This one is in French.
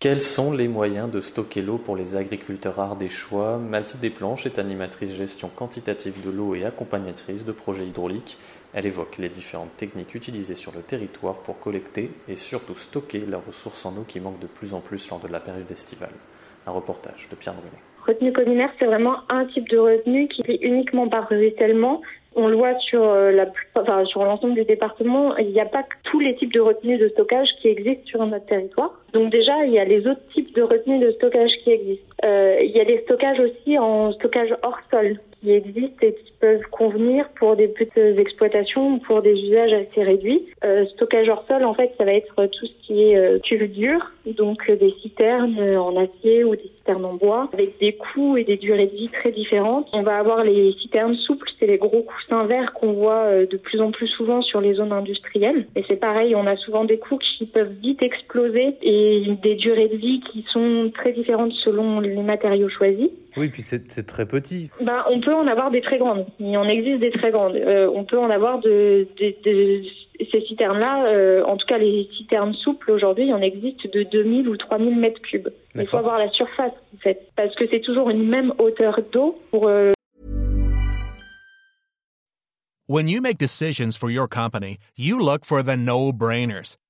Quels sont les moyens de stocker l'eau pour les agriculteurs ardéchois Mathilde Desplanches est animatrice gestion quantitative de l'eau et accompagnatrice de projets hydrauliques. Elle évoque les différentes techniques utilisées sur le territoire pour collecter et surtout stocker la ressource en eau qui manque de plus en plus lors de la période estivale. Un reportage de Pierre Brunet. Retenue communaire, c'est vraiment un type de retenue qui est uniquement par ruissellement. On le voit sur euh, enfin, l'ensemble du département. Il n'y a pas tous les types de retenues de stockage qui existent sur notre territoire. Donc déjà, il y a les autres types de retenues de stockage qui existent. Euh, il y a les stockages aussi en stockage hors sol qui existent et qui peuvent convenir pour des petites exploitations ou pour des usages assez réduits. Euh, stockage hors sol, en fait, ça va être tout ce qui est euh, dure, donc euh, des citernes en acier ou des citernes en bois, avec des coûts et des durées de vie très différentes. On va avoir les citernes souples, c'est les gros coussins verts qu'on voit de plus en plus souvent sur les zones industrielles. Et c'est pareil, on a souvent des coûts qui peuvent vite exploser et des durées de vie qui sont très différentes selon les matériaux choisis. Oui, puis c'est très petit. Ben, on peut en avoir des très grandes. Il en existe des très grandes. Euh, on peut en avoir de, de, de ces citernes-là, euh, en tout cas les citernes souples aujourd'hui, il en existe de 2000 ou 3000 mètres cubes. Il faut avoir la surface en fait, parce que c'est toujours une même hauteur d'eau pour. Euh... When you make decisions for your company, you look for the no-brainers.